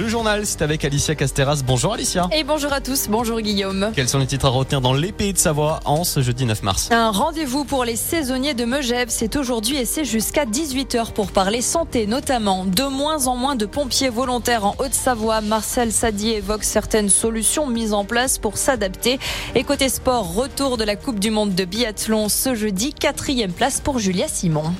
Le journal, c'est avec Alicia Casteras. Bonjour Alicia. Et bonjour à tous, bonjour Guillaume. Quels sont les titres à retenir dans les pays de Savoie en ce jeudi 9 mars? Un rendez-vous pour les saisonniers de Megève, c'est aujourd'hui et c'est jusqu'à 18h pour parler santé notamment. De moins en moins de pompiers volontaires en Haute-Savoie. Marcel Sadier évoque certaines solutions mises en place pour s'adapter. Et côté sport, retour de la Coupe du Monde de biathlon ce jeudi, quatrième place pour Julia Simon.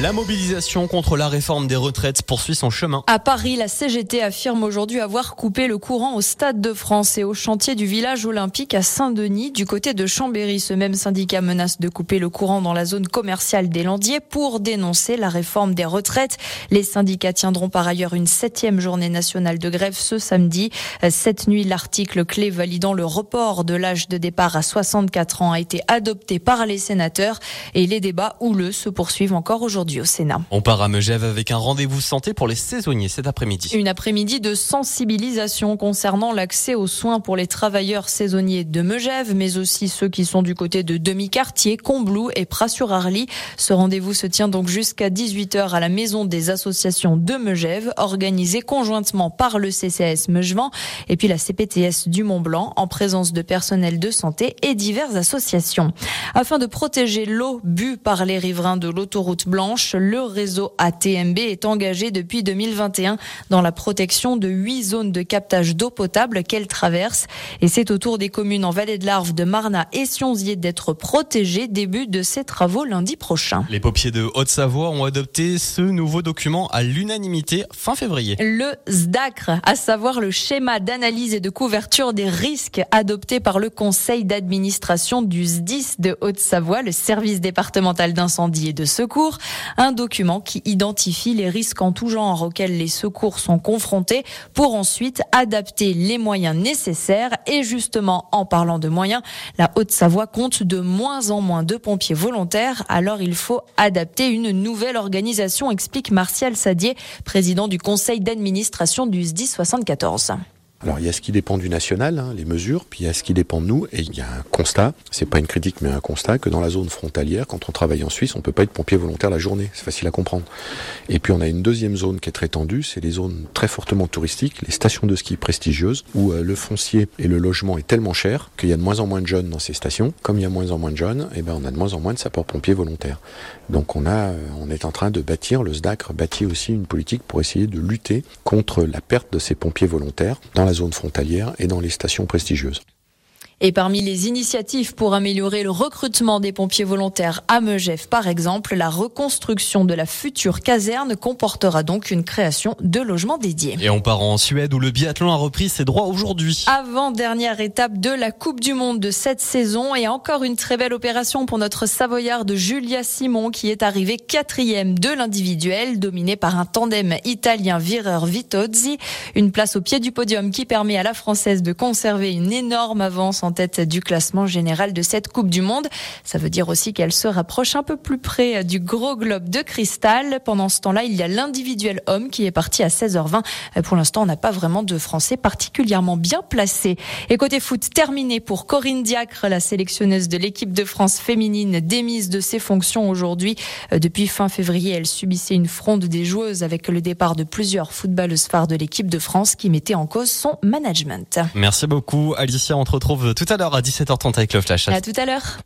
La mobilisation contre la réforme des retraites poursuit son chemin. À Paris, la CGT affirme aujourd'hui avoir coupé le courant au Stade de France et au chantier du village olympique à Saint-Denis. Du côté de Chambéry, ce même syndicat menace de couper le courant dans la zone commerciale des Landiers pour dénoncer la réforme des retraites. Les syndicats tiendront par ailleurs une septième journée nationale de grève ce samedi. Cette nuit, l'article clé validant le report de l'âge de départ à 64 ans a été adopté par les sénateurs et les débats houleux se poursuivent encore aujourd'hui au Sénat. On part à Megève avec un rendez-vous santé pour les saisonniers cet après-midi. Une après-midi de sensibilisation concernant l'accès aux soins pour les travailleurs saisonniers de Megève, mais aussi ceux qui sont du côté de Demi-Quartier, Combloux et Pras-sur-Arly. Ce rendez-vous se tient donc jusqu'à 18h à la maison des associations de Megève, organisée conjointement par le CCS Meugevent et puis la CPTS du Mont-Blanc en présence de personnel de santé et diverses associations. Afin de protéger l'eau bue par les riverains de l'autoroute blanche, le réseau ATMB est engagé depuis 2021 dans la protection de huit zones de captage d'eau potable qu'elle traverse. Et c'est au tour des communes en Vallée de l'Arve, de Marna et Sionzier d'être protégées. Début de ces travaux lundi prochain. Les pompiers de Haute-Savoie ont adopté ce nouveau document à l'unanimité fin février. Le SDACR, à savoir le schéma d'analyse et de couverture des risques adopté par le conseil d'administration du SDIS de Haute-Savoie, le service départemental d'incendie et de secours. Un document qui identifie les risques en tout genre auxquels les secours sont confrontés pour ensuite adapter les moyens nécessaires. Et justement, en parlant de moyens, la Haute-Savoie compte de moins en moins de pompiers volontaires. Alors il faut adapter une nouvelle organisation, explique Martial Sadier, président du conseil d'administration du SDI 74. Alors il y a ce qui dépend du national, hein, les mesures, puis il y a ce qui dépend de nous, et il y a un constat, c'est pas une critique mais un constat, que dans la zone frontalière, quand on travaille en Suisse, on peut pas être pompier volontaire la journée, c'est facile à comprendre. Et puis on a une deuxième zone qui est très tendue, c'est les zones très fortement touristiques, les stations de ski prestigieuses, où euh, le foncier et le logement est tellement cher qu'il y a de moins en moins de jeunes dans ces stations. Comme il y a moins en moins de jeunes, et eh ben on a de moins en moins de sapeurs-pompiers volontaires. Donc on a, euh, on est en train de bâtir, le SDACR bâtit aussi une politique pour essayer de lutter contre la perte de ces pompiers volontaires dans la zone frontalière et dans les stations prestigieuses. Et parmi les initiatives pour améliorer le recrutement des pompiers volontaires à Megève, par exemple, la reconstruction de la future caserne comportera donc une création de logements dédiés. Et on part en Suède où le biathlon a repris ses droits aujourd'hui. Avant-dernière étape de la Coupe du Monde de cette saison et encore une très belle opération pour notre Savoyarde Julia Simon qui est arrivée quatrième de l'individuel dominé par un tandem italien Vireur-Vitozzi. Une place au pied du podium qui permet à la Française de conserver une énorme avance en tête du classement général de cette Coupe du Monde. Ça veut dire aussi qu'elle se rapproche un peu plus près du gros globe de cristal. Pendant ce temps-là, il y a l'individuel homme qui est parti à 16h20. Pour l'instant, on n'a pas vraiment de Français particulièrement bien placés. Et côté foot, terminé pour Corinne Diacre, la sélectionneuse de l'équipe de France féminine démise de ses fonctions aujourd'hui. Depuis fin février, elle subissait une fronde des joueuses avec le départ de plusieurs footballeuses phares de l'équipe de France qui mettaient en cause son management. Merci beaucoup Alicia, on te retrouve tout à l'heure à 17h30 avec le Flash. À tout à l'heure.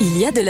Il y a de